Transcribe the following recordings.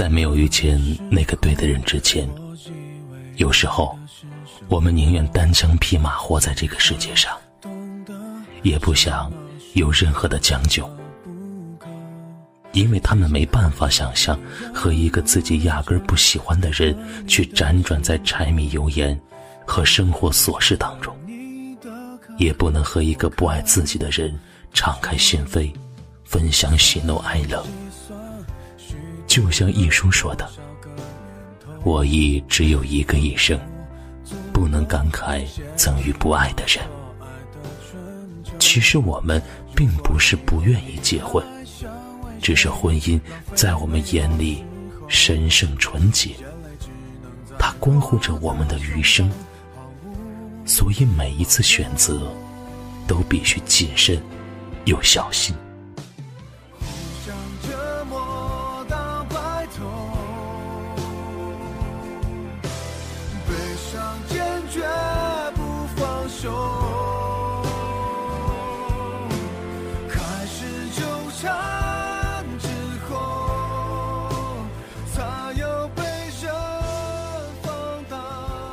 在没有遇见那个对的人之前，有时候我们宁愿单枪匹马活在这个世界上，也不想有任何的将就，因为他们没办法想象和一个自己压根不喜欢的人去辗转在柴米油盐和生活琐事当中，也不能和一个不爱自己的人敞开心扉，分享喜怒哀乐。就像一书说的：“我亦只有一个一生，不能感慨曾遇不爱的人。”其实我们并不是不愿意结婚，只是婚姻在我们眼里神圣纯洁，它关乎着我们的余生，所以每一次选择都必须谨慎又小心。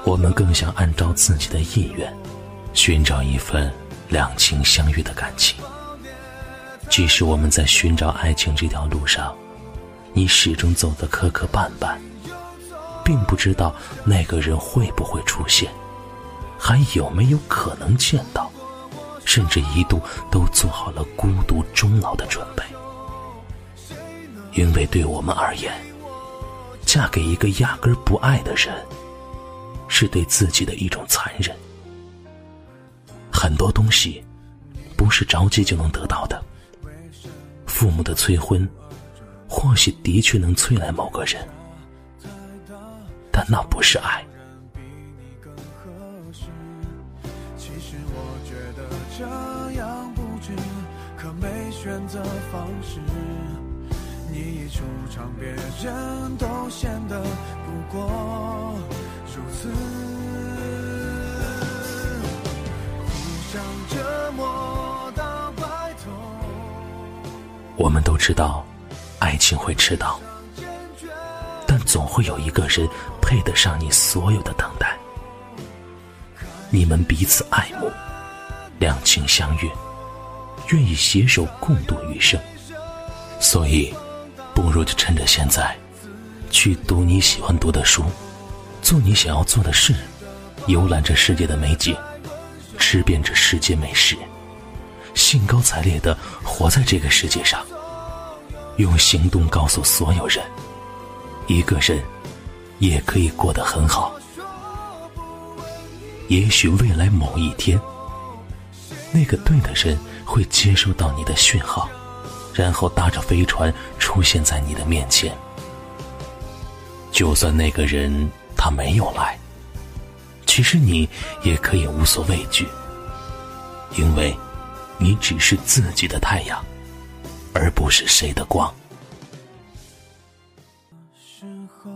我们更想按照自己的意愿，寻找一份两情相悦的感情。即使我们在寻找爱情这条路上，你始终走得磕磕绊绊，并不知道那个人会不会出现，还有没有可能见到，甚至一度都做好了孤独终老的准备。因为对我们而言，嫁给一个压根不爱的人。是对自己的一种残忍。很多东西不是着急就能得到的。父母的催婚，或许的确能催来某个人，但那不是爱。选择方式。你一出场，别人都显得不过。如此，我们都知道，爱情会迟到，但总会有一个人配得上你所有的等待。你们彼此爱慕，两情相悦，愿意携手共度余生，所以，不如就趁着现在，去读你喜欢读的书。做你想要做的事，游览这世界的美景，吃遍这世界美食，兴高采烈的活在这个世界上，用行动告诉所有人，一个人也可以过得很好。也许未来某一天，那个对的人会接收到你的讯号，然后搭着飞船出现在你的面前。就算那个人。他没有来，其实你也可以无所畏惧，因为，你只是自己的太阳，而不是谁的光。时候，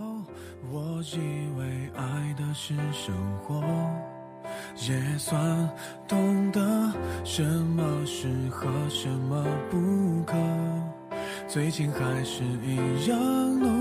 我以为爱的是生活，也算懂得什么适合，什么不可。最近还是一样努力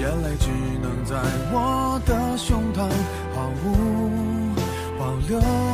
眼泪只能在我的胸膛毫无保留。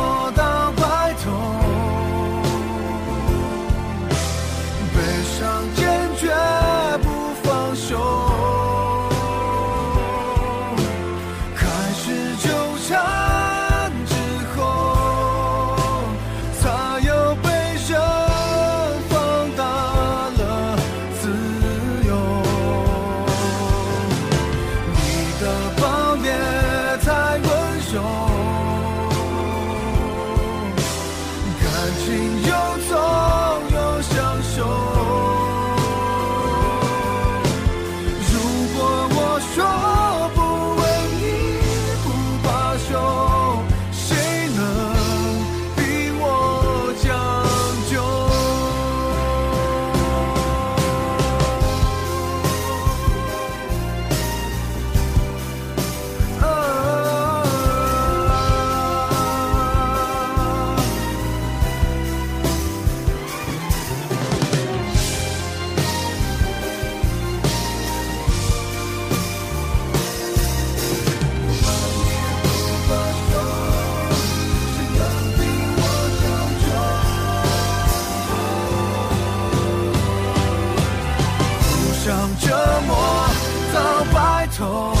白